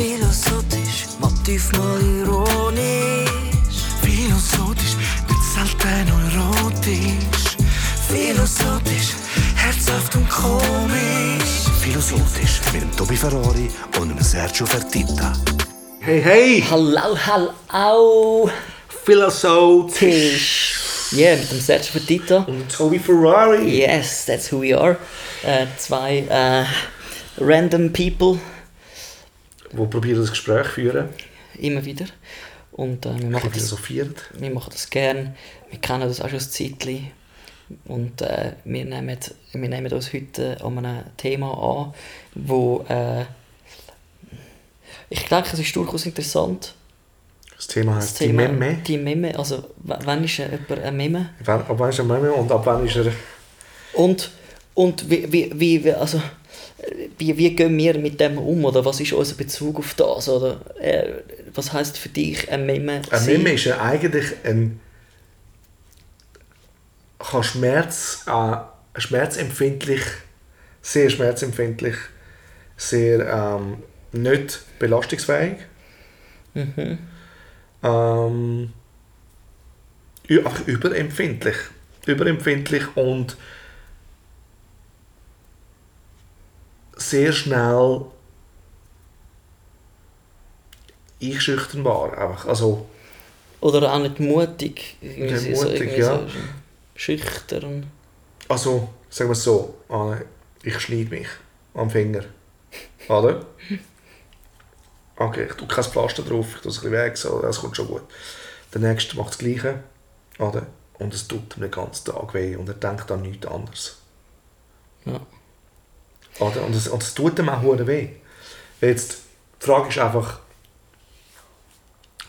Philosophisch, Motiv mal ironisch. Philosophisch, nicht selten erotisch. Philosophisch, herzhaft und komisch. Philosophisch mit dem Tobi Ferrari und dem Sergio Fertitta. Hey, hey! Hallo, hallo! Philosophisch! Yeah, mit dem Sergio Fertitta. Und Tobi Ferrari! Yes, that's who we are. Äh, zwei äh, random people, Wo probieren das Gespräch führen? immer wieder. Und äh, wir, machen das, wir machen das gern. Wir kennen das auch schon ein Zeitchen. Und äh, wir, nehmen, wir nehmen uns heute an einem Thema an, wo äh, ich denke, es ist durchaus interessant. Das Thema heißt die Memme. Die Memme, also wann ist jemand ein Memme? Wann- Ab wann ist er Memme und ab wann ist er... Und, und wie, wie, wie, also, wie, wie gehen wir mit dem um? Oder was ist unser Bezug auf das? Oder äh, was heißt für dich ein Memme? Ein? Memme ist ja eigentlich ein... kann Schmerz... Äh, schmerzempfindlich... Sehr schmerzempfindlich. Sehr ähm, nicht belastungsfähig. Mhm. Ähm, einfach überempfindlich. Überempfindlich und sehr schnell einschüchternbar. Einfach. Also, Oder auch nicht mutig. Irgendwie Nicht so- mutig, irgendwie ja. so schüchtern. also, sagen wir es so, ich schneide mich am Finger. Oder? Okay, ich tue kein Pflaster drauf, ich tue es ein bisschen weg, so, das kommt schon gut. Der nächste macht das Gleiche. Oder? Und es tut ihm den ganzen Tag weh und er denkt an nichts anderes. Ja. Oder? Und es, und es tut ihm auch weh. Jetzt, die Frage ist einfach,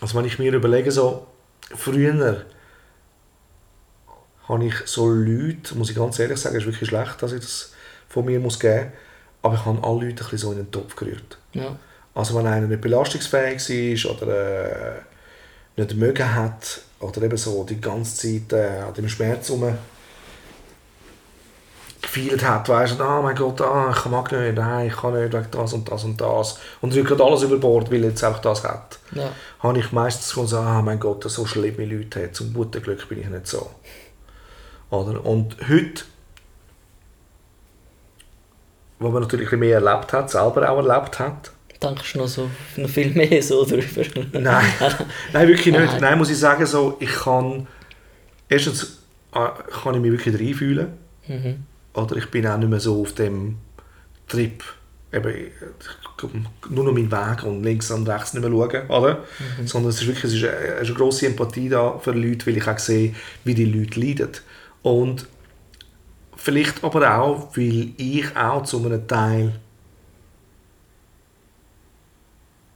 also wenn ich mir überlege, so, früher habe ich so Leute, muss ich ganz ehrlich sagen, es ist wirklich schlecht, dass ich das von mir muss geben aber ich habe alle Leute ein bisschen so in den Topf gerührt. Ja. Also wenn einer nicht belastungsfähig ist oder äh, nicht mögen hat oder eben so die ganze Zeit äh, an dem Schmerz rum gefeiert hat, weißt du, ah mein Gott, ah, ich mag nicht, nein, ich kann nicht wegen das und das und das und drückt alles über Bord, weil jetzt auch das hat. Ja. Habe ich meistens gesagt, ah mein Gott, so schlimme Leute hat, zum guten Glück bin ich nicht so. Oder? Und heute, wo man natürlich ein mehr erlebt hat, selber auch erlebt hat, Denkst du noch, so, noch viel mehr so drüber? Nein, nein wirklich nicht. Nein. Muss ich sagen, so, ich kann... Erstens äh, kann ich mich wirklich reinfühlen. Mhm. Oder ich bin auch nicht mehr so auf dem Trip, eben, ich- nur noch meinen Weg und links und rechts nicht mehr schauen, oder? Sondern es ist wirklich es ist eine, eine grosse Empathie da für Leute, weil ich auch sehe, wie die Leute leiden. Und vielleicht aber auch, weil ich auch zu einem Teil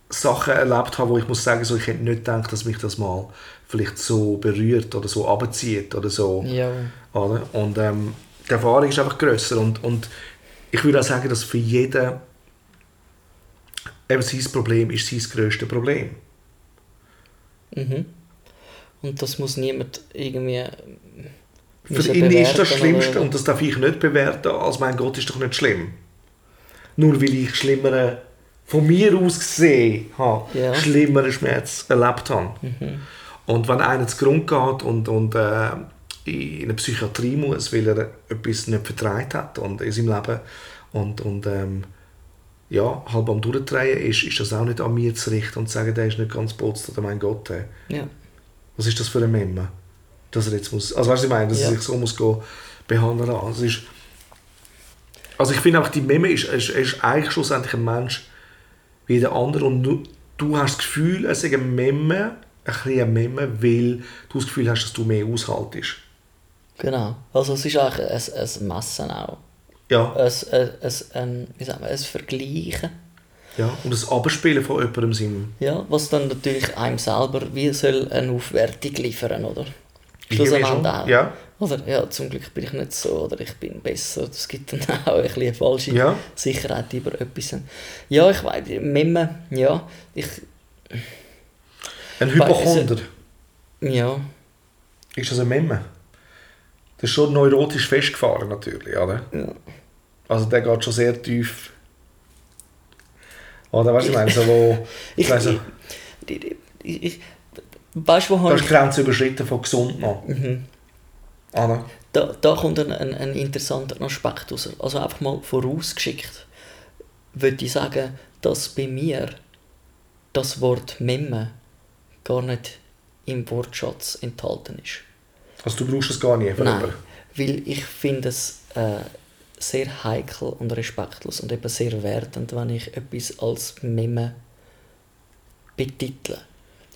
Sachen erlebt habe, wo ich muss sagen, so, ich hätte nicht gedacht, dass mich das mal vielleicht so berührt oder so abzieht oder so. Ja. Oder? Und ähm, die Erfahrung ist einfach grösser. Und, und ich würde auch sagen, dass für jeden eben sein Problem ist sein grösstes Problem. Mhm. Und das muss niemand irgendwie. Für ihn ist das Schlimmste, oder- und das darf ich nicht bewerten, als mein Gott ist doch nicht schlimm. Nur weil ich schlimmere, von mir aus gesehen habe, Ja. schlimmeren Schmerz erlebt habe. Mhm. Und wenn einer zu Grund geht und, und äh, in eine Psychiatrie muss, weil er etwas nicht vertreibt hat und in seinem Leben und, und ähm, ja, halb am Durchdrehen ist, ist das auch nicht an mir zu richten und zu sagen, der ist nicht ganz putzt oder mein Gott, Ja. was ist das für ein Memme? Dass er jetzt muss, also weißt du, ich meine, dass Ja. er sich so muss gehen, behandeln lassen. Also, ist, also ich finde auch, die Memme ist, ist, ist eigentlich schlussendlich ein Mensch wie jeder andere und du, du hast das Gefühl, es ist ein Memme, ein bisschen ein Memme, weil du das Gefühl hast, dass du mehr aushaltest. Genau. Also es ist eigentlich ein, ein Messen auch. Ja, Ein, ein, ein, ein, wie sagt man, ein Vergleichen. ja. Und das Abspielen von jemandem Sinn. Ja, was dann natürlich einem selber wie soll eine Aufwertung liefern, oder? Schlussendlich auch. ja. Oder ja, zum Glück bin ich nicht so oder ich bin besser. Das gibt dann auch ein bisschen eine falsche Ja. Sicherheit über etwas. Ja, ich weiß, Memme, ja, ich, Ein Hypochonder, ja, ist das ein Memme? Das ist schon neurotisch festgefahren natürlich, oder? ja. Also der geht schon sehr tief. Oder weißt du, ich meine, so wo... Ich, weiss ich, nicht, ich, ich, ich, weißt du, wo da habe ist die. Grenze überschritten von gesund noch. Mhm. Oder? Da, da kommt ein, ein, ein interessanter Aspekt raus. Also einfach mal vorausgeschickt, würde ich sagen, dass bei mir das Wort Memme gar nicht im Wortschatz enthalten ist. Also du brauchst es gar nicht. von Nein, weil ich finde es äh, sehr heikel und respektlos und eben sehr wertend, wenn ich etwas als Memme betitle.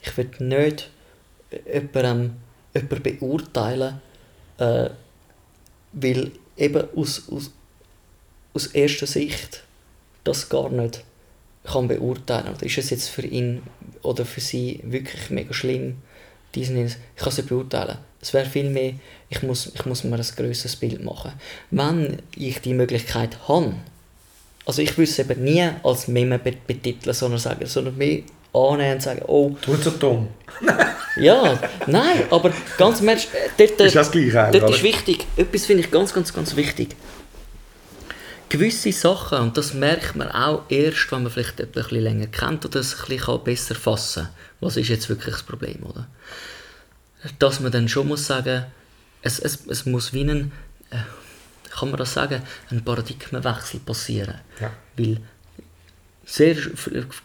Ich will nicht jemandem, jemanden beurteilen, äh, weil eben aus, aus, aus erster Sicht das gar nicht kann beurteilen. Oder ist es jetzt für ihn oder für sie wirklich mega schlimm? Diesen, ich kann es nicht beurteilen. Es wäre viel mehr, ich muss, ich muss mir ein grösseres Bild machen. Wenn ich die Möglichkeit habe, also ich würde es eben nie als Meme bet- betiteln, sondern, sagen, sondern mehr annehmen und sagen, oh, Du so dumm. ja, nein, aber ganz im Ernst, äh, dort, Ist das gleich dort ist wichtig, etwas finde ich ganz, ganz, ganz wichtig. Gewisse Sachen, und das merkt man auch erst, wenn man vielleicht etwas ein bisschen länger kennt oder es ein bisschen besser fassen kann. Was ist jetzt wirklich das Problem, oder? Dass man dann schon muss sagen, es, es, es muss wie ein, äh, kann man das sagen, ein Paradigmenwechsel passieren. Ja. Weil sehr,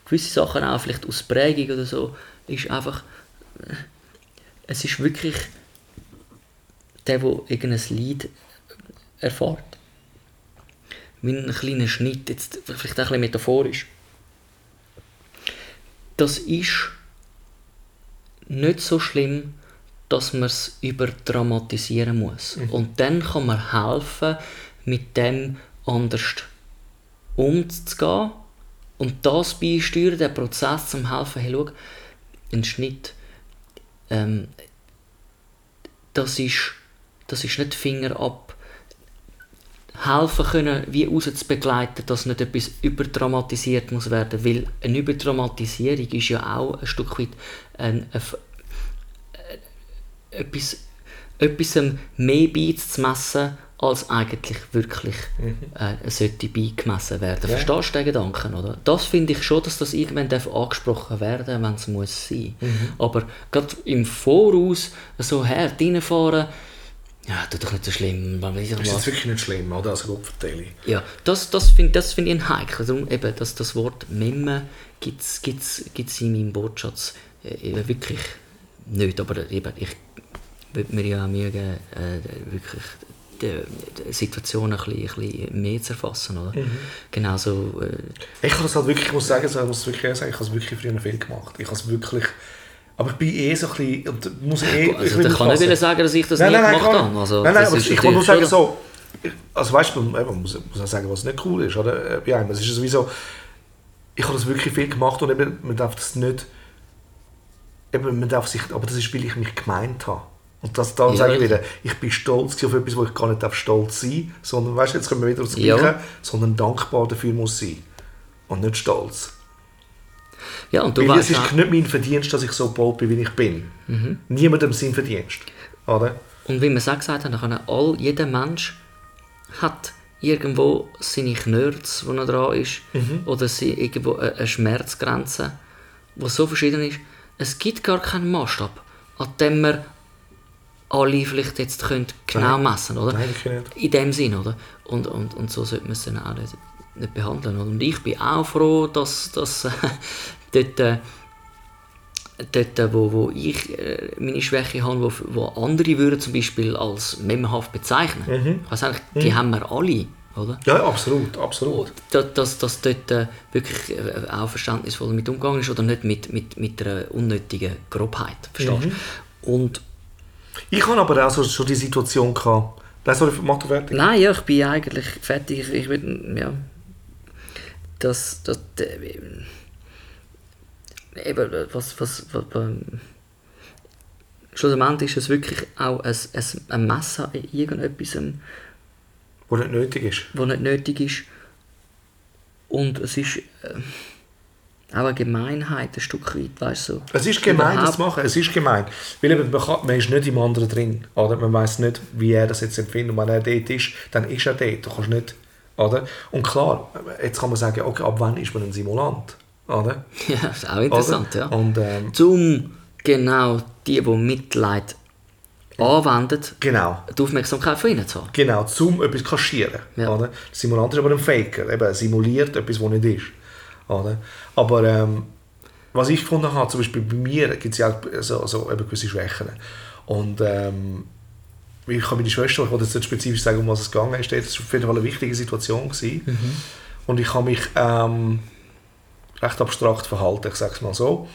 gewisse Sachen auch vielleicht aus Prägung oder so, ist einfach, äh, es ist wirklich der, der irgendein Lied erfährt. Ein kleiner Schnitt, jetzt vielleicht auch ein bisschen metaphorisch. Das ist nicht so schlimm, dass man es überdramatisieren muss. Und dann kann man helfen, mit dem anders umzugehen und das beisteuern, den Prozess zum helfen, hey, schau, ein Schnitt, ähm, das ist, das ist nicht Finger ab. Helfen können, wie raus zu begleiten, dass nicht etwas überdramatisiert muss werden, weil eine Überdramatisierung ist ja auch ein Stück weit ein, ein, äh, etwas, etwas mehr beizumessen, als eigentlich wirklich äh, sollte beigemessen werden. Ja. Verstehst du den Gedanken, oder? Das finde ich schon, dass das irgendwann darf angesprochen werden wenn es muss sein. Aber gerade im Voraus so hart reinfahren, ja, tut doch nicht so schlimm. Das ist jetzt wirklich nicht schlimm, oder? Also Gott verteile. Ja, das, das finde das find ich ein heikel. Darum eben, dass das Wort Memme gibt es in meinem Wortschatz äh, eben wirklich nicht. Aber eben, ich würde mir ja Mühe geben, äh, wirklich die, Situation ein bisschen, ein bisschen mehr zu erfassen. Oder? Genauso, äh, Ich habe das halt wirklich, ich muss sagen, ich muss wirklich sagen, ich habe es wirklich früher viel gemacht. Ich habe es wirklich... Aber ich bin eh so ein bisschen... Und muss eh, ich also da kann ich nicht sagen, dass ich das Nein, nie nein, nein, gemacht habe. nicht. Also, nein, nein, aber ich will nur sagen, so... Also weißt du, man muss, muss auch sagen, was nicht cool ist, oder? Äh, Bei einem. Es ist sowieso... Ich habe das wirklich viel gemacht und eben, man darf das nicht... Eben, man darf sich... Aber das ist, weil ich mich gemeint habe. Und das, da Ja, sage ich wieder, ich bin stolz auf etwas, wo ich gar nicht darf stolz sein sondern, weißt du, jetzt kommen wir wieder aufs Ja. Gleiche, sondern dankbar dafür muss sein. Und nicht stolz. Ja, und du Weil es ist auch, nicht mein Verdienst, dass ich so bold bin, wie ich bin. Mhm. Niemandem sein Verdienst. Oder? Und wie wir es auch gesagt haben, können all, jeder Mensch hat irgendwo seine Knörz, wo er dran ist, oder sie, irgendwo eine Schmerzgrenze, die so verschieden ist. Es gibt gar keinen Maßstab, an dem wir alle vielleicht jetzt können genau messen oder? Nein. In dem Sinn, oder? Und, und, und so sollte man es dann auch nicht, nicht behandeln. Oder? Und ich bin auch froh, dass, dass dort, äh, dort wo, wo ich äh, meine Schwäche habe, wo, wo andere würden zum Beispiel als memmenhaft bezeichnen. Ich weiss eigentlich, die haben wir alle, oder? Ja, absolut, absolut. dass, dass, dass dort äh, wirklich äh, auch verständnisvoll mit umgegangen ist oder nicht mit, mit, mit einer unnötigen Grobheit. Verstehst du? Und Ich habe aber auch so, schon die Situation gehabt. Nein, sorry, mach du fertig. Nein, ja, ich bin eigentlich fertig. Ich, ich ja. Das, das, äh, eben, was, was, was, ähm, schlussendlich ist es wirklich auch ein, ein, Messer in irgendetwas, Wo nicht nötig ist. was nicht nötig ist. Und es ist äh, auch eine Gemeinheit, ein Stück weit, weißt du. Es ist gemein, das zu machen. Es ist gemein. Weil eben, man, kann, man ist nicht im anderen drin. Oder? Man weiß nicht, wie er das jetzt empfindet. Und wenn er dort ist, dann ist er dort. Du kannst nicht... Oder? Und klar, jetzt kann man sagen, okay, ab wann ist man ein Simulant? Oder? Ja, das ist auch interessant, oder? ja. Und ähm, Zum genau die, die Mitleid anwenden, genau. die Aufmerksamkeit von ihnen zu haben. Genau, zum etwas kaschieren. Ja. Oder? Der Simulant ist aber ein Faker. Eben, er simuliert etwas, was nicht ist. Oder? Aber ähm, was ich gefunden habe, zum Beispiel bei mir gibt es ja auch so, so eben gewisse Schwächen. Und ähm, ich habe meine Schwester, ich wollte jetzt nicht spezifisch sagen, um was es gegangen ist, das war auf jeden Fall eine wichtige Situation. Gewesen. Und ich habe mich ähm, recht abstrakt verhalten, ich sage es mal so.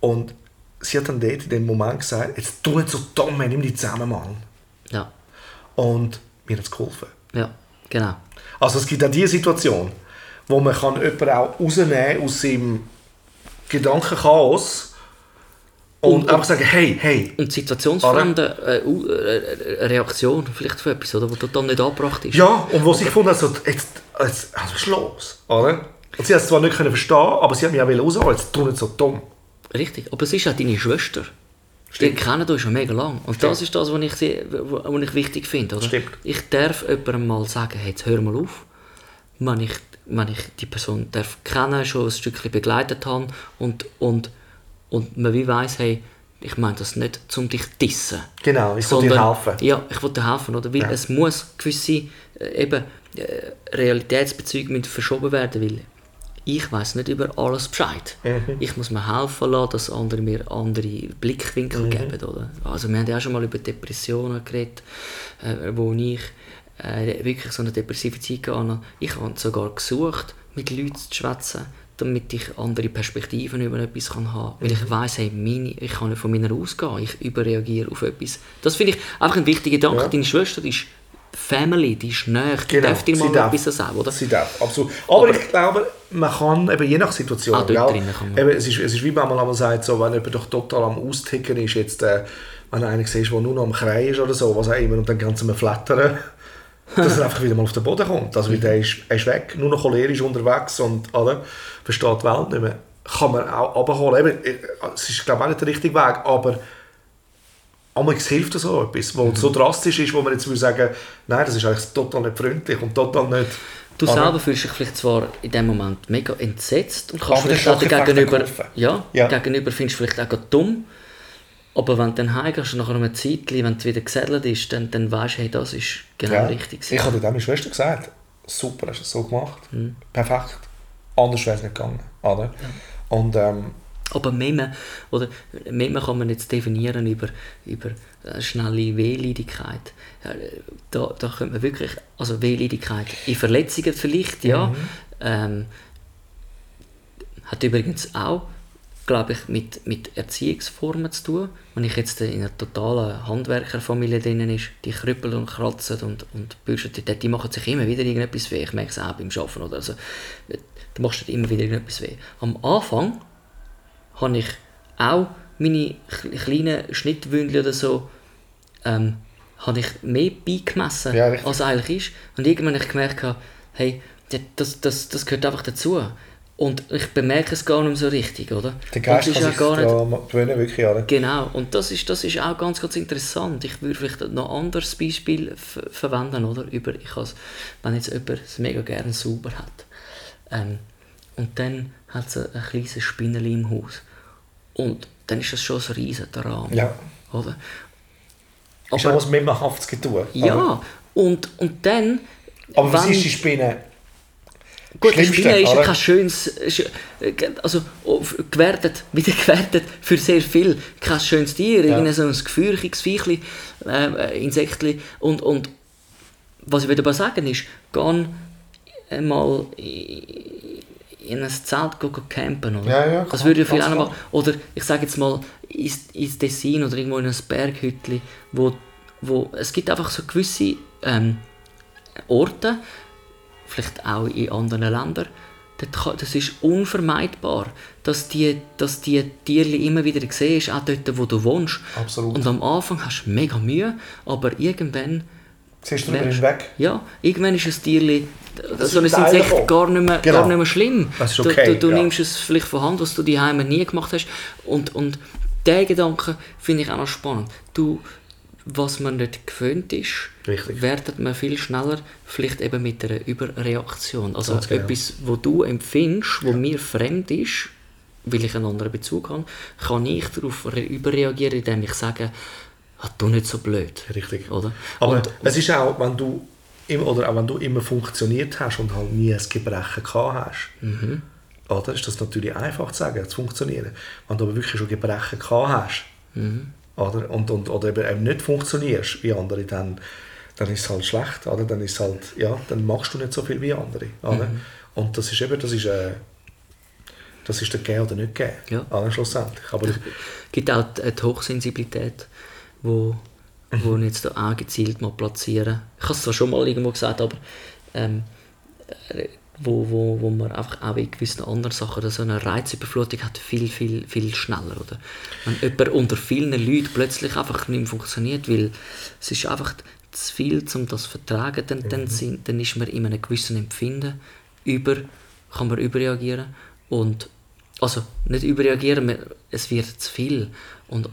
Und sie hat dann dort in dem Moment gesagt, jetzt tu nicht so dumm, nimm dich zusammen, Mann. Ja, Und mir hat es geholfen. ja, genau. Also es gibt auch diese Situation, wo man kann jemanden auch rausnehmen aus seinem Gedankenchaos und, Und- einfach sagen, hey, hey, Und situationsfremde äh, äh, Reaktion vielleicht für etwas, oder, was total nicht angebracht ist. ja, und was ich gefunden habe, so, jetzt, jetzt, also ist los, oder? Und sie hat es zwar nicht können verstehen, aber sie hat mich auch rausholen, jetzt tu nicht so dumm. Richtig, aber es ist auch deine Schwester. Die Stimmt. kennen uns schon mega lang. Und das ist das, was ich, was ich wichtig finde. Oder? Stimmt. Ich darf jemandem mal sagen, hey, jetzt hör mal auf. Wenn ich, wenn ich die Person darf kennen, schon ein Stückchen begleitet habe und, und, und man wie weiss, hey, ich meine das nicht, um dich zu dissen. Genau, ich soll dir helfen. Ja, ich will dir helfen, oder? Weil Ja. es muss gewisse äh, eben, äh, Realitätsbezüge verschoben werden, weil ich weiß nicht über alles Bescheid. Mhm. Ich muss mir helfen lassen, dass andere mir andere Mhm. Blickwinkel geben, oder? Also wir haben ja auch schon mal über Depressionen geredet, äh, wo ich äh, wirklich so eine depressive Zeit hatte. Ich habe sogar gesucht, mit Leuten zu schwätzen, damit ich andere Perspektiven über etwas kann haben Weil Mhm. ich weiss, hey, meine, ich kann nicht von meiner ausgehen, ich überreagiere auf etwas. Das finde ich einfach ein wichtiger Gedanke. Ja. Deine Schwester, ist Family, die ist näher, die Genau, sie mal darf. etwas sagen, oder? Sie darf, absolut. Aber, ich glaube, man kann eben je nach Situation, Ah, dort kann man. eben, es, ist, es ist wie man einmal sagt, so, wenn jemand doch total am Austicken ist, jetzt, äh, wenn einer siehst, der nur noch am Kreien ist oder so, was auch immer, und dann ganz am Flattern, dass er einfach wieder mal auf den Boden kommt. Also, weil der ist, er ist weg, nur noch cholerisch unterwegs und alle versteht die Welt nicht mehr. Kann man auch abholen. Eben, äh, es ist, glaube ich, auch nicht der richtige Weg, aber Einmal hilft das so etwas, wo so drastisch ist, wo man jetzt würde sagen, nein, das ist eigentlich total nicht freundlich und total nicht... Du Aber- selber fühlst dich vielleicht zwar in dem Moment mega entsetzt und kannst vielleicht auch gegenüber, ja, Ja. gegenüber findest du vielleicht auch dumm. Aber wenn du dann heimgehst und nach einem Zeitchen, wenn du wieder gesettelt ist, dann, dann weißt du, hey, das ist genau Ja. richtig. Ich habe dir auch meine Schwester gesagt, super, hast du es so gemacht. Mhm. Perfekt. Anders wäre es nicht gegangen. Oder? Und ähm, Aber Meme, oder Meme kann man jetzt definieren über, über äh, schnelle Wehleidigkeit. Ja, Da, da könnte man wirklich, also Wehleidigkeit in Verletzungen vielleicht, ja. Mhm. Ähm, hat übrigens auch, glaube ich, mit, mit Erziehungsformen zu tun. Wenn ich jetzt in einer totalen Handwerkerfamilie drin ist, die krüppeln und kratzen und, und bürsten, die, die machen sich immer wieder irgendetwas weh. Ich merke es auch beim Arbeiten. Oder? Also, du machst dir immer wieder irgendetwas weh. Am Anfang habe ich auch meine kle- kleinen Schnittwündchen oder so ähm, habe ich mehr beigemessen, Ja, als eigentlich ist. Und irgendwann habe ich gemerkt, hey, das, das, das gehört einfach dazu. Und ich bemerke es gar nicht so richtig, oder? der Geist und kann das ist sich ja gar nicht, gewöhnen, wirklich. Oder? Genau, und das ist, das ist auch ganz, ganz interessant. Ich würde vielleicht noch ein anderes Beispiel ver verwenden, oder? Über, ich has, wenn jetzt jemand es mega gerne sauber hat ähm, und dann hat es ein, ein kleines Spinneli im Haus und dann ist das schon ein riesen Drama, Ja. oder? Ist auch was tun. oder? ja, und, und dann... Aber was wenn- ist die Spinne? Gut, die Spinne ist ja kein schönes, sch- also auf- gewertet, wieder gewertet für sehr viel, kein schönes Tier, Ja. irgendein so ein gefürchiges Viechli, äh, Insektli und, und was ich aber sagen ist, geh mal in ein Zelt go campen, oder? Ja, ja, das würde ich viel auch. Oder ich sage jetzt mal ins, ins Tessin oder irgendwo in ein Berghütli, wo, wo es gibt einfach so gewisse ähm, Orte, vielleicht auch in anderen Ländern, das ist unvermeidbar, dass die, dass die Tiere immer wieder siehst, auch dort, wo du wohnst. Absolut. Und am Anfang hast du mega Mühe, aber irgendwann, Siehst du drüber merkst- hinweg? ja, irgendwann ist ein Tierli, so ein ist ein Teil Insekt gar nicht mehr, Genau. gar nicht mehr schlimm. Ist Du- okay, Du, du ja. nimmst es vielleicht von Hand, was du daheim nie gemacht hast. Und, und diesen Gedanken finde ich auch noch spannend. Du, was man nicht gewöhnt ist, Richtig. werdet man viel schneller vielleicht eben mit einer Überreaktion. Also Ganz genau. etwas, wo du empfindest, wo mir fremd ist, weil ich einen anderen Bezug habe, kann ich darauf re- überreagieren, indem ich sage, ah, du nicht so blöd. Richtig. Oder? Aber Und- es ist auch, wenn du immer, oder auch wenn du immer funktioniert hast und halt nie ein Gebrechen gehabt hast, Mhm. oder, ist das natürlich einfach zu sagen, zu funktionieren. Wenn du aber wirklich schon Gebrechen gehabt hast, Mhm. oder, und, und, oder eben, eben nicht funktionierst wie andere, dann, dann ist es halt schlecht. Oder? Dann, ist halt, ja, dann machst du nicht so viel wie andere. Oder? Mhm. Und das ist eben, das ist, äh, das ist der Gehen oder nicht Gehen, Ja. oder, schlussendlich. Aber Es gibt auch die, die Hochsensibilität, wo, wo ich jetzt da auch gezielt mal platzieren. Ich habe es zwar schon mal irgendwo gesagt, aber ähm, äh, wo, wo, wo man einfach auch in gewissen anderen Sachen so eine Reizüberflutung hat, viel, viel, viel schneller. Oder? Wenn jemand unter vielen Leuten plötzlich einfach nicht mehr funktioniert, weil es ist einfach zu viel, um das zu vertragen, dann, dann, sind, dann ist man in einem gewissen Empfinden über, kann man überreagieren und also nicht überreagieren, es wird zu viel und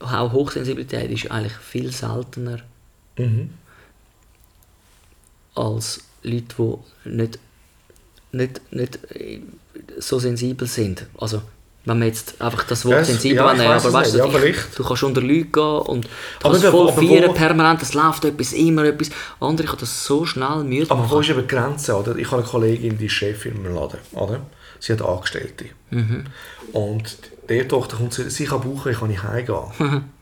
auch Hochsensibilität ist eigentlich viel seltener Mhm. als Leute, die nicht, nicht, nicht so sensibel sind. Also, wenn man jetzt einfach das Wort Ja, es- sensibel ja, nehmen, aber weißt du, Ja, du kannst unter Leute gehen und du kannst voll feiern, permanent, es läuft etwas, immer etwas. Andere kann das so schnell müde Aber wo machen. ist eben die Grenze? Oder? Ich habe eine Kollegin, die ist Chefin im Laden. Oder? Sie hat Angestellte. Mhm. Und die Tochter kommt zu sie kann buchen, ich kann nicht heimgehen.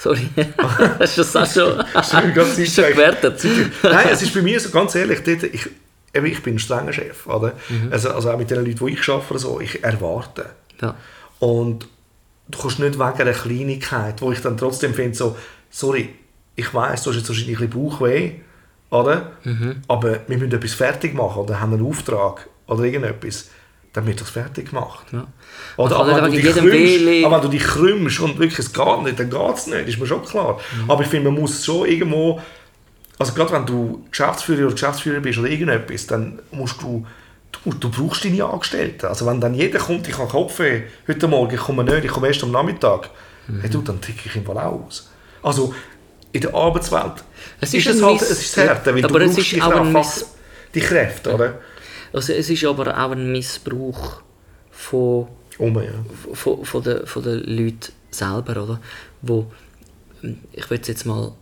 Sorry, hast du das auch schon, Das ist mir ganz schon gewertet? Nein, es ist bei mir so, ganz ehrlich, ich, ich bin ein strenger Chef. Oder? Mhm. Also, also auch mit den Leuten, die ich arbeite, so, ich erwarte. Ja. Und du kannst nicht wegen einer Kleinigkeit, wo ich dann trotzdem finde, so, sorry, ich weiß, du hast jetzt wahrscheinlich ein bisschen Bauchweh, oder? Mhm. aber wir müssen etwas fertig machen oder haben einen Auftrag oder irgendetwas, dann wird das fertig gemacht. Ja. Oder kann aber wenn, du dich krümmst, aber wenn du dich krümmst und wirklich es geht nicht, dann geht es nicht, ist mir schon klar. Mhm. Aber ich finde, man muss schon irgendwo, also gerade wenn du Geschäftsführer oder Geschäftsführer bist oder irgendetwas, dann musst du, du, du brauchst deine Angestellten. Also wenn dann jeder kommt, ich habe Kopfweh, heute Morgen, ich komme nicht, ich komme erst am Nachmittag, Mhm. hey, du, dann ticke ich im Fall aus. Also in der Arbeitswelt Es ist ist es halt, es ist härter, weil aber du brauchst dich auch die Kräfte, oder? Also es ist aber auch ein Missbrauch von Um, ja. von, von, den, von den Leuten selber, oder? Wo, ich will jetzt mal,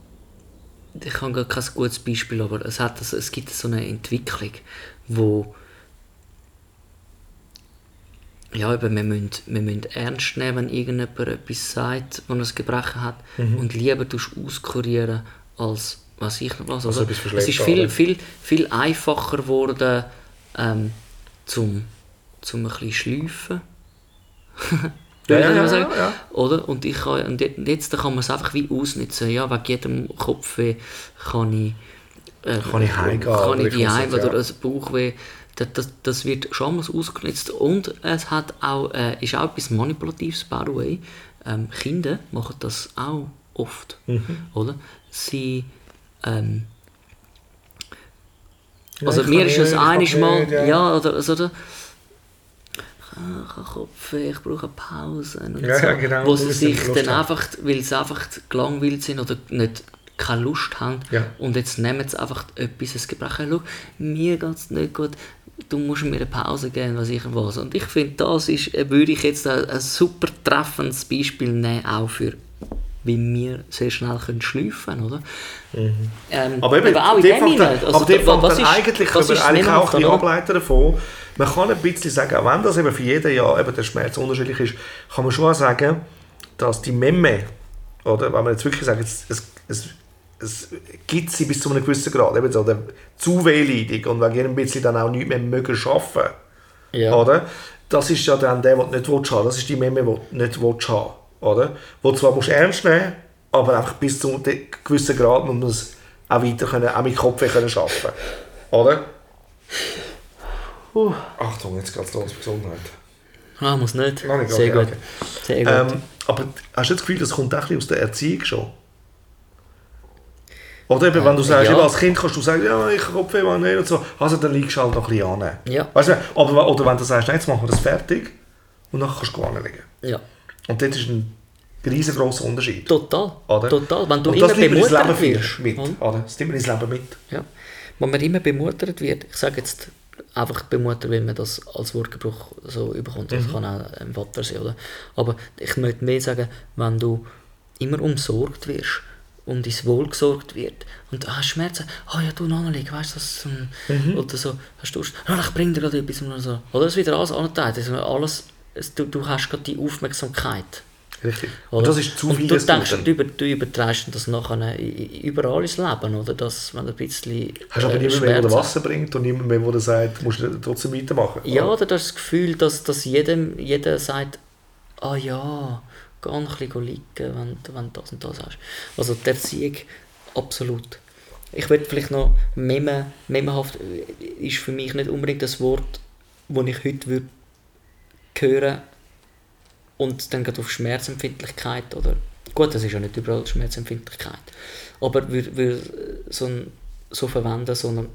ich habe gar kein gutes Beispiel, aber es, hat, also es gibt so eine Entwicklung, wo ja, eben, wir, müssen, wir müssen ernst nehmen, wenn irgendjemand etwas sagt, wenn er ein Gebrechen hat und lieber auskurieren als was ich noch was. Also etwas es ist viel, viel, viel einfacher geworden, ähm, zum, zum ein bisschen schleifen. Ja, ja, ja, sagen. ja. Oder? Und, ich kann, und je- jetzt kann man es einfach wie ausnutzen. Ja, wegen jedem Kopfweh kann ich, äh, Kann ich heimgehen, Kann ich die muss heim jetzt, oder ein Bauchweh. Das, das, das wird schon mal ausgenutzt. Und es hat auch, äh, ist auch etwas Manipulatives, by the way. Ähm, Kinder machen das auch oft. Mhm. Oder? Sie. Ähm, also ich mir ist es einiges Mal, nicht, ja, ja. oder, also, oder ich Kopfweh, ich brauche Pause und Ja, so, ja, genau, wo sie sich dann haben. einfach, weil sie einfach gelangweilt sind oder nicht keine Lust haben Ja. und jetzt nehmen sie einfach etwas, ein Gebrechen, schau, mir geht es nicht gut, du musst mir eine Pause geben, was ich was. Und ich finde, das ist, äh, würde ich jetzt ein, ein super treffendes Beispiel nehmen, auch für wie wir sehr schnell können schleifen oder? Ähm, Aber eben, auch in die dem hinein. Also, aber die da- was ist- eigentlich, was können wir eigentlich auch oder? ableiten davon, man kann ein bisschen sagen, auch wenn das eben für jeden ja eben der Schmerz unterschiedlich ist, kann man schon auch sagen, dass die Memme, oder wenn man jetzt wirklich sagt, es, es, es, es gibt sie bis zu einem gewissen Grad, eben so der zu wehleidig und wegen ein bisschen dann auch nicht mehr mögen arbeiten, Ja. oder? Das ist ja dann der, der nicht haben, das ist die Memme, die nicht haben, oder? Wo du zwar musst ernst nehmen, aber einfach bis zu einem gewissen Grad muss man es auch weiter können, auch mit Kopf können arbeiten, oder? Achtung, jetzt geht's los, Gesundheit. Ah, muss nicht. Noch nicht, Sehr okay, gut. okay. Sehr gut. Ähm, aber hast du das Gefühl, das kommt auch aus der Erziehung schon? Oder eben, wenn du sagst, ja. als Kind kannst du sagen, ja, ich habe Kopfweh, man nicht und so, also dann liegst du halt noch ein bisschen an. Ja. Weißt du, oder, oder wenn du sagst, nein, jetzt machen wir das fertig und dann kannst du nicht liegen. ja. Und dort ist ein, riesengroßer Unterschied. Total. Oder? Total. Wenn du Und immer das bemuttert wirst. mit. oder? Oder? Das nimmt ins Leben mit. Ja. Wenn man immer bemuttert wird, ich sage jetzt einfach bemuttert, weil man das als Wortgebrauch so überkommt, Mhm. das kann auch ein Vater sein, oder? Aber ich möchte mehr sagen, wenn du immer umsorgt wirst, um dein Wohl gesorgt wird und du hast Schmerzen, ah ja, du Annelieg, weißt du, das, ähm, Mhm. oder so, hast du ah, ich bring dir gerade etwas, oder so. Oder es wird alles angeteilt, also alles, es, du, du hast gerade die Aufmerksamkeit. Richtig. Oder? Und das ist zu und viel du denkst, du, über, du übertreibst das nachher überall ins Leben, oder? Das, wenn du ein bisschen Hast aber äh, niemand mehr, der Wasser bringt und niemand mehr, der sagt, du musst trotzdem weitermachen. Ja, Oder? oder du hast das Gefühl, dass, dass jedem, jeder sagt, ah ja, geh ein bisschen liegen, wenn, wenn du das und das hast. Also die Erziehung, absolut. Ich würde vielleicht noch, meme, memehaft äh, ist für mich nicht unbedingt das Wort, das ich heute würde hören und dann geht auf Schmerzempfindlichkeit oder? Gut, das ist ja nicht überall Schmerzempfindlichkeit, aber würde würde so, ein- so verwenden, sondern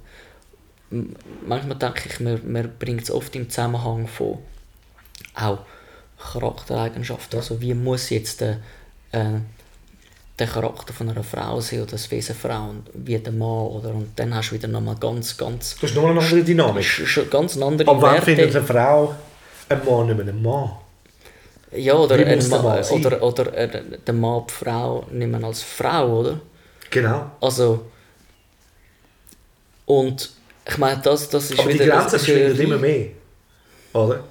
manchmal denke ich, man, man bringt es oft im Zusammenhang von auch Charaktereigenschaften, also wie muss jetzt der, äh, der Charakter von einer Frau sein oder das Wesen Frau und wie der Mann oder? Und dann hast du wieder nochmal ganz, ganz Das ist noch eine andere Dynamik. ganz andere Aber wann findet eine Frau einen Mann nicht mehr einen Mann? Ja, oder, Wie ein Mann, Mann oder, oder äh, der Mann die Frau mehr als Frau, oder? Genau. Also, und ich meine, das, das ist Aber die wieder... Grenzen das ist ja verschwinden immer mehr. Oder?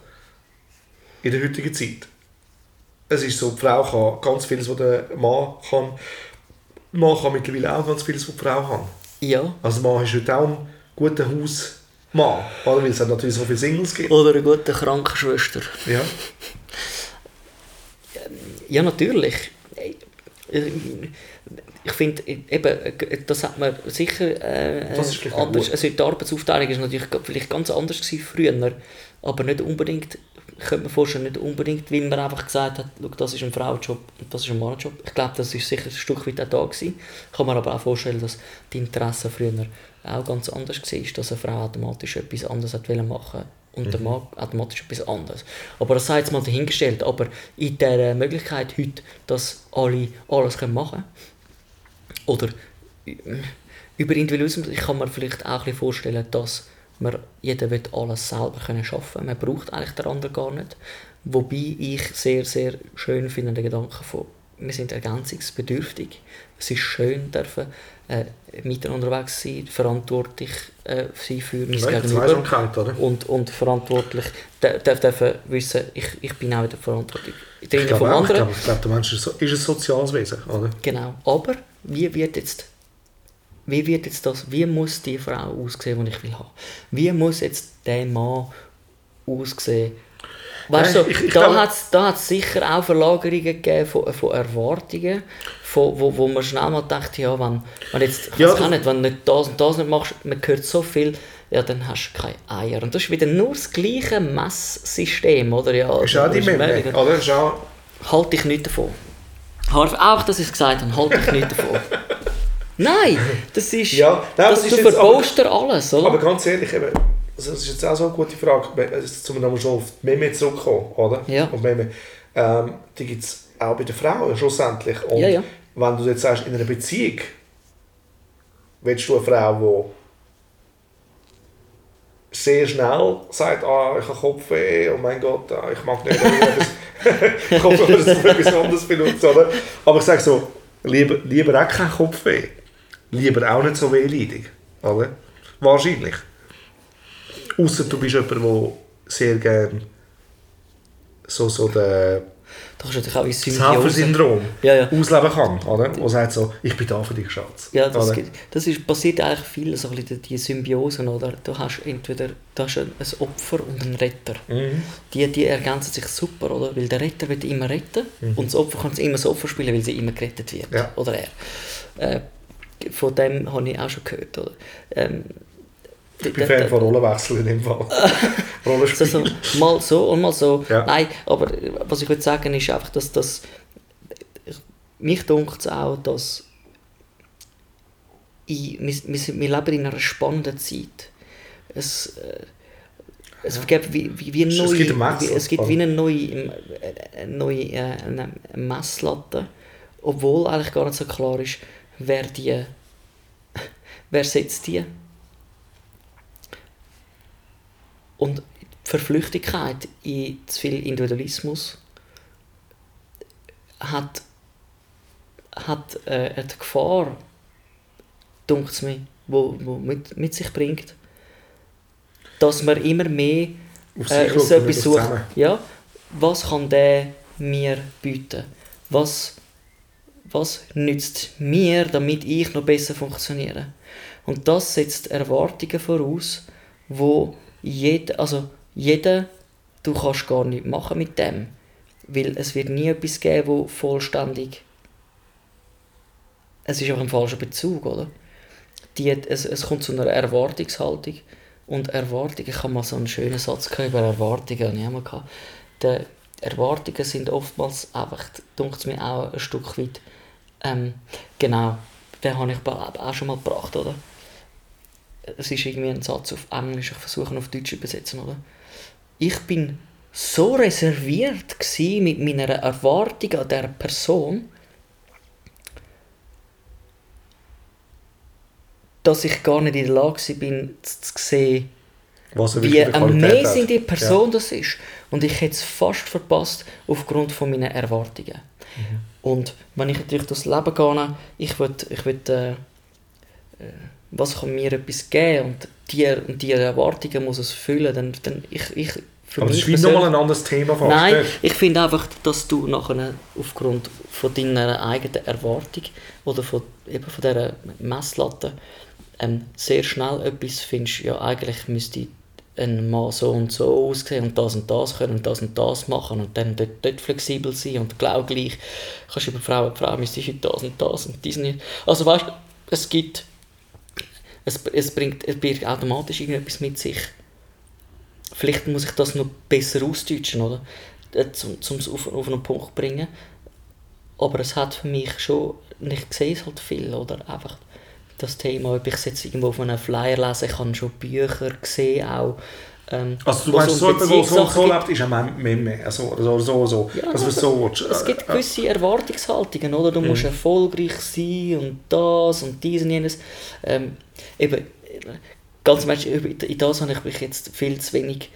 In der heutigen Zeit. Es ist so, die Frau kann ganz vieles, was der Mann kann. Der Mann kann mittlerweile auch ganz vieles, was die Frau kann. Ja, Also der Mann ist heute auch ein guter Hausmann. Oder? Weil es halt natürlich so viele Singles gibt. oder eine gute Krankenschwester. Ja. Ja, natürlich. Ich finde, eben, das hat man sicher äh, Das ist anders. Also die Arbeitsaufteilung ist natürlich vielleicht ganz anders gewesen früher, aber nicht unbedingt, ich könnte mir vorstellen, nicht unbedingt, weil man einfach gesagt hat, schau, das ist ein Frauenjob und das ist ein Mannenjob. Ich glaube, das ist sicher ein Stück weit auch da gewesen. Ich kann mir aber auch vorstellen, dass die Interessen früher auch ganz anders war, dass eine Frau automatisch etwas anderes hat machen und der Mann automatisch etwas anderes. Aber das sei jetzt mal dahingestellt. Aber in der Möglichkeit heute, dass alle alles können machen oder äh, über Individualismus, ich kann mir vielleicht auch ein bisschen vorstellen, dass man, jeder will alles selber können schaffen. Man braucht eigentlich den anderen gar nicht. Wobei ich sehr, sehr schön finde den Gedanken von, wir sind ergänzungsbedürftig. Es ist schön, dürfen äh, miteinander unterwegs sein, verantwortlich äh, sein für mein Ja, Gegenüber Zweisamkeit, oder? und, und verantwortlich darf dürfen wissen, ich, ich bin auch in der Verantwortung. Ich glaube, vom anderen. ich glaube, der Mensch ist, so, ist ein soziales Wesen, oder? Genau. Aber wie wird jetzt wie wird jetzt das, wie muss die Frau aussehen, die ich will haben? Wie muss jetzt der Mann aussehen? Weißt du, ich- ich da hat es da hat's sicher auch Verlagerungen gegeben von, von Erwartungen, von, wo, wo man schnell mal denkt, ja, wenn, wenn jetzt, Ja, das- nicht, wenn du nicht das und das nicht machst, man hört so viel, ja, dann hast du keine Eier. Und das ist wieder nur das gleiche Messsystem, oder? Ja, Ist auch die Memme, mega- oder? Ist auch, halte ich nicht davon. Auch, dass ich es gesagt habe, halte ich nicht davon. Nein, das ist, Ja, nein, das, das ist du verbaust dir alles, oder? aber ganz ehrlich, eben, also das ist jetzt auch so eine gute Frage, jetzt zum nochmal schon auf die Meme zurückkommen, oder? Ja. Auf Meme. Ähm, die gibt es auch bei den Frauen schlussendlich. Und Ja, ja. wenn du jetzt sagst, in einer Beziehung willst du eine Frau, die sehr schnell sagt, ah, ich habe Kopfweh, oh mein Gott, ah, ich mag nicht etwas, Kopfweh, das ist etwas anderes benutzt, oder? Aber ich sage so, lieber, lieber auch kein Kopfweh, lieber auch nicht so wehleidig, oder? Wahrscheinlich. Außer du bist jemand, der sehr gerne so, so den Da kannst natürlich auch in das Symbiose... Ja, ja. ausleben kann, oder? Wo sagt so, ich bin da für dich, Schatz. Ja, das, gibt- das ist, passiert eigentlich viel, so ein die Symbiosen, oder? Du hast entweder du hast ein, Opfer und einen Retter. Mhm. Die, die ergänzen sich super, oder? Weil der Retter wird immer retten und das Opfer kann immer das Opfer spielen, weil sie immer gerettet wird. Mhm. Ja. Oder er. Äh, von dem habe ich auch schon gehört, oder? Ähm, Ich bin Fan von Rollenwechsel in dem Fall. Rollenspiel. Also, mal so und mal so. Ja. Nein, aber was ich würde sagen ist einfach, dass das mich dunkt es auch, dass ich, wir, wir, wir leben in einer spannenden Zeit. Es, äh, Es gibt wie, wie, wie eine Es neue, gibt eine wie, es gibt wie eine neue, äh, eine neue äh, eine Messlatte, obwohl eigentlich gar nicht so klar ist, wer die, wer setzt die. Und die Verflüchtigkeit in zu viel Individualismus hat, hat äh, eine Gefahr, dunkt es mir, wo, wo mit, mit sich bringt, dass man immer mehr äh, so etwas sucht. Ja, was kann der mir bieten? Was, was nützt mir, damit ich noch besser funktioniere? Und das setzt Erwartungen voraus, wo jeder, also jeder, du kannst gar nichts machen mit dem, weil es wird nie etwas geben, wo vollständig es ist auch ein falscher Bezug, oder? Die, es, es kommt zu einer Erwartungshaltung und Erwartungen, ich habe mal so einen schönen Satz über Erwartungen, habe ich auch mal gehabt. Erwartungen sind oftmals einfach, dunkt mir auch ein Stück weit, ähm, genau, den habe ich auch schon mal gebracht, oder? Es ist irgendwie ein Satz auf Englisch, ich versuche ihn auf Deutsch zu übersetzen, oder? Ich bin so reserviert mit meiner Erwartung an der Person, dass ich gar nicht in der Lage bin, zu sehen, wie amazing die Person das ist. Und ich hätte es fast verpasst aufgrund von meinen Erwartungen. Mhm. Und wenn ich natürlich durchs Leben gehe, ich will, ich will äh, äh, was kann mir etwas geben und die, und die Erwartungen muss es füllen, dann, dann ich, ich für Aber das ist wie persönlich- nochmal ein anderes Thema fast. Nein, nicht? ich finde einfach, dass du nachher aufgrund von deiner eigenen Erwartung oder von, eben von dieser Messlatte ähm, sehr schnell etwas findest, ja eigentlich müsste ein Mann so und so aussehen und das und das können und das und das machen und dann dort, dort flexibel sein und genau gleich kannst du über Frau und Frau müsste heute das und das und dies nicht. Also weißt du, es gibt, es, es bringt, es birgt automatisch irgendetwas mit sich. Vielleicht muss ich das noch besser ausdeutschen, oder? Äh, Um es auf, auf einen Punkt zu bringen. Aber es hat für mich schon, ich sehe es halt viel, oder? Einfach das Thema, ob ich es jetzt irgendwo auf einem Flyer lese, ich habe schon Bücher gesehen, auch. Ähm, Also du meinst, so jemand, der so, so lebt, ist ein Meme. Also, oder so, so. Ja, dass aber so. Es gibt Äh, gewisse Erwartungshaltungen, oder? Du musst erfolgreich sein und das und dies und jenes. Ähm, eben, äh, ganz ehrlich, über- in das habe ich mich jetzt viel zu wenig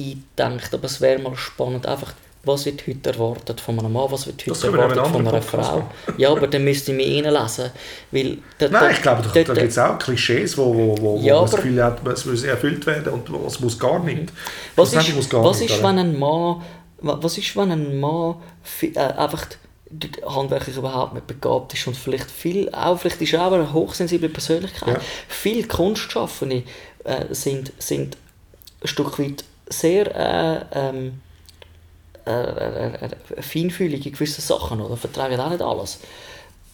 eingedacht, aber es wäre mal spannend, einfach, was wird heute erwartet von einem Mann, was wird heute erwartet von einer Podcast Frau. Ja, aber dann müsste ich mich reinlesen, weil... da- da- Nein, ich glaube, da, da gibt es auch Klischees, wo, wo, wo, Ja, wo man das Gefühl hat, es muss erfüllt werden und es muss gar nicht. Was ist, muss gar was nicht, ist wenn ein Mann, wa- was ist, wenn ein Mann äh, einfach handwerklich überhaupt nicht begabt ist und vielleicht viel, auch vielleicht ist er auch eine hochsensible Persönlichkeit. Ja. Viele Kunstschaffende äh, sind, sind ein Stück weit sehr äh, ähm, äh, äh, äh, feinfühlig in gewissen Sachen oder vertragen auch nicht alles.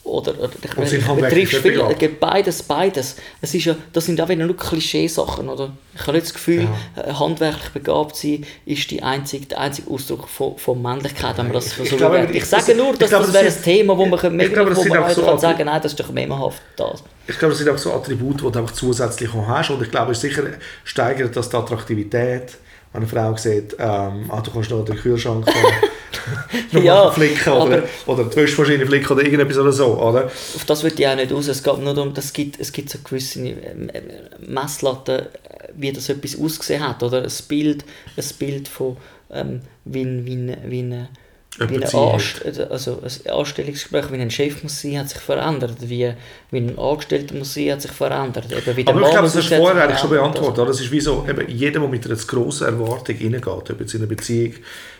Oder, oder ich ich es gibt beides, beides. Es ist ja, das sind auch wieder nur Klischeesachen, oder? Ich habe nicht das Gefühl, äh, handwerklich begabt sein ist die einzige, der einzige Ausdruck von, von Männlichkeit, wenn man das Ich- so ich glaube. Ich das- sage nur, ich dass glaube, das wäre ein Thema, wo man, ich mega, glaube, wo man auch so kann sagen nein, das ist doch mehrhaft das. Ich glaube, das sind auch so Attribute, die du einfach zusätzlich hast. Und ich glaube, es sicher steigert das die Attraktivität, wenn eine Frau sieht, ähm, ah, du kannst noch den Kühlschrank noch Ja, flicken oder, oder die Waschmaschine flicken oder irgendetwas oder so. Oder? Auf das würde ich auch nicht raus. Es geht nur darum, dass es gibt, es gibt so gewisse ähm, ähm, Messlatten, wie das etwas ausgesehen hat. Oder ein Bild, ein Bild von, ähm, wie, ein- wie, ein- wie, wie Ziel Anst also ein Anstellungsgespräch, wie ein Chef muss sein, hat sich verändert. Wie, wie ein sein, hat sich verändert. Eben, wie Aber ich glaube, das hast du vorher eigentlich schon beantwortet. oder? Es ist wie so, eben, jeder, der mit einer zu grossen Erwartung reingeht, ob jetzt in einer Beziehung,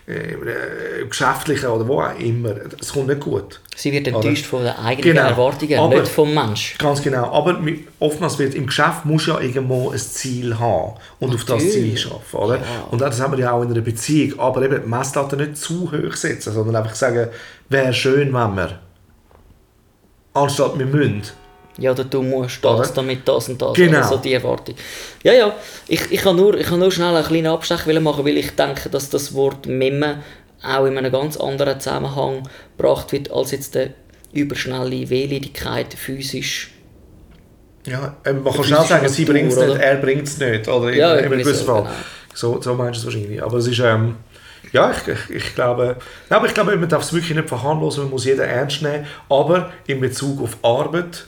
äh, äh, geschäftlichen oder wo auch immer, es kommt nicht gut. Sie wird enttäuscht von den eigenen Genau. Erwartungen, Aber- nicht vom Mensch. Ganz genau. Aber oftmals wird im Geschäft muss ja irgendwo ein Ziel haben und auf das Ziel Natürlich. arbeiten. Oder? Und das haben wir ja auch in einer Beziehung. Aber eben die Messlatte nicht zu hoch setzen, sondern einfach sagen, wäre schön, wenn wir anstatt wir müssen. Ja, oder du musst das, Oder? damit das und das. Genau. Also die Erwartung. Ja, ja. Ich, ich kann nur, ich kann nur schnell einen kleinen Abstech machen, weil ich denke, dass das Wort Memme auch in einem ganz anderen Zusammenhang gebracht wird, als jetzt die überschnelle Wehleidigkeit physisch. Ja, ähm, man kann schnell sagen, sie bringt es nicht, er bringt es nicht. Oder Ja, gewissen so, Fall. genau. So, so meinst du es wahrscheinlich. Aber es ist, ähm, ja, ich, ich, ich glaube, aber ich glaube, man darf es wirklich nicht verharmlosen, man muss jeden ernst nehmen. Aber in Bezug auf Arbeit,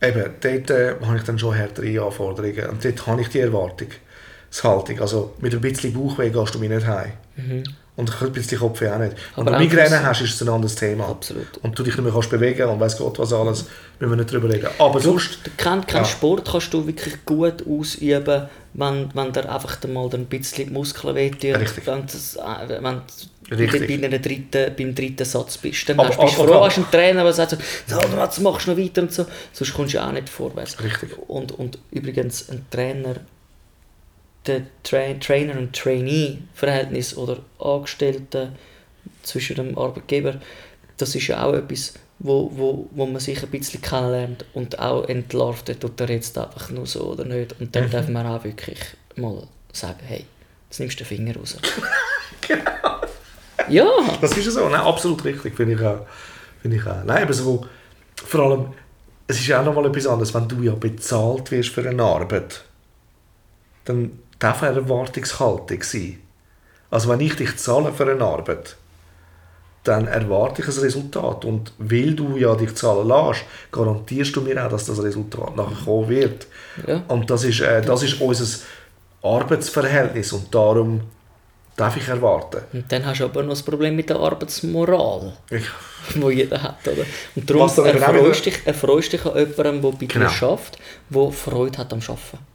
eben, dort äh, habe ich dann schon härtere Anforderungen. Und dort habe ich die Erwartung, Haltung. Also mit ein bisschen Bauchweh gehst du mir nicht heim. Und ein bisschen Kopfweh auch nicht. Aber wenn du Migräne hast, ist es ein anderes Thema. Absolut. Und du dich nicht mehr kannst bewegen und weiss Gott was alles, müssen wir nicht drüber reden. Aber sonst, Kein, kein Ja. Sport kannst du wirklich gut ausüben, wenn, wenn dir einfach mal ein bisschen die Muskeln wehtun. Richtig. Wenn, das, äh, wenn du Richtig. bei dritten, beim dritten Satz bist. Dann Aber- hast, bist du froh, hast einen Trainer, der sagt so, so jetzt machst du noch weiter und so. Sonst kommst du auch nicht vorwärts. Richtig. Und, und übrigens, ein Trainer, der Tra Trainer- und Trainee-Verhältnis oder Angestellte zwischen dem Arbeitgeber, das ist ja auch etwas, wo, wo, wo man sich ein bisschen kennenlernt und auch entlarvt, tut er jetzt einfach nur so oder nicht. Und dann darf man auch wirklich mal sagen, hey, jetzt nimmst du den Finger raus. Ja, das ist ja so. Nein, absolut richtig, finde ich auch. Finde ich auch. Nein, aber so, vor allem, es ist ja auch nochmal etwas anderes, wenn du ja bezahlt wirst für eine Arbeit, dann darf eine Erwartungshaltung sein. Also wenn ich dich zahle für eine Arbeit, dann erwarte ich ein Resultat. Und weil du ja dich zahlen lässt, garantierst du mir auch, dass das Resultat nachher kommen wird. Ja. Und das ist, äh, das ist unser Arbeitsverhältnis und darum darf ich erwarten. und dann hast du aber noch das Problem mit der Arbeitsmoral. Wo jeder hat. Oder? Und darum erfreust wieder- dich, erfreust dich an jemandem, der bei Genau. dir arbeitet, der Freude hat am Arbeiten.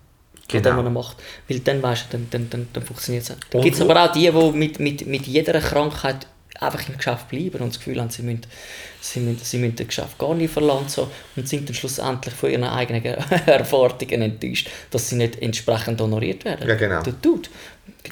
Genau. dem, was er macht. Weil dann weißt du, dann, dann, dann, dann funktioniert es. Dann gibt es aber auch die, die mit, mit, mit jeder Krankheit einfach im Geschäft bleiben und das Gefühl haben, sie müssen, sie müssen, sie müssen das Geschäft gar nicht verlassen so, und sind dann schlussendlich von ihren eigenen Erwartungen enttäuscht, dass sie nicht entsprechend honoriert werden. Ja, genau. Du, Dude,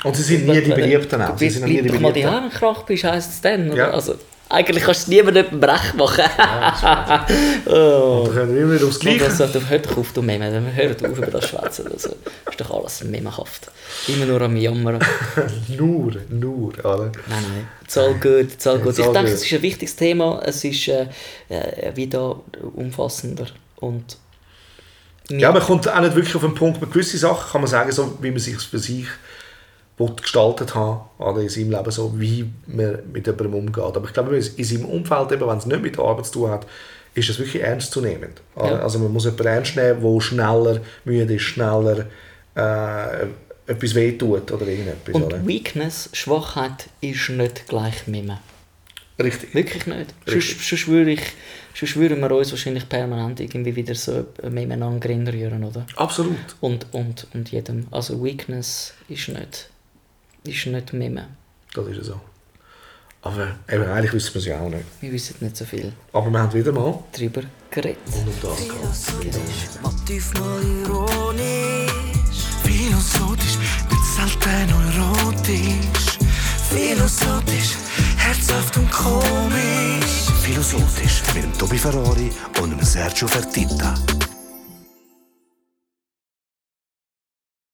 Und sie sind nie die Beliebten auch. Sie Bis sind noch nie die bleib doch mal die. Haare krank bist, heisst es dann. Ja. Also, eigentlich kannst du es niemandem recht machen. oh. Und dann können wir immer wieder aufs Und Gleiche. das, du, hör doch auf, du Meme. Wir hören auf über das Schwätzen. Also, ist doch alles memehaft. Immer nur am Jammern. Nur, nur, oder? Nein, nein. It's all good, it's all good. It's Ich all denke, good. es ist ein wichtiges Thema. Es ist äh, äh, wieder umfassender. Und Ja, man kommt auch nicht wirklich auf den Punkt. Bei gewissen Sachen kann man sagen, so, wie man sich für sich gestaltet haben oder in seinem Leben, so, wie man mit jemandem umgeht. Aber ich glaube, in seinem Umfeld, eben, wenn es nicht mit der Arbeit zu tun hat, ist es wirklich ernstzunehmend. oder? Ja. Also man muss jemanden ernst nehmen, der schneller müde ist, schneller äh, etwas wehtut oder irgendetwas. oder? Und Weakness, Schwachheit, ist nicht gleich Meme. Richtig. Wirklich nicht. Richtig. Sonst, sonst, würde ich, sonst würden wir uns wahrscheinlich permanent irgendwie wieder so Meme rühren, oder? Absolut. Und, und, und jedem. Also Weakness ist nicht, ist nicht Meme. Das ist so. Aber eben, eigentlich wissen wir es ja auch nicht. Wir wissen nicht so viel Aber wir haben wieder mal darüber geredet. und um das gegangen. Philosophisch, manchmal ironisch. Philosophisch, nicht selten neurotisch. Philosophisch, herzhaft und komisch. Philosophisch mit dem Tobi Ferrari und dem Sergio Fertitta.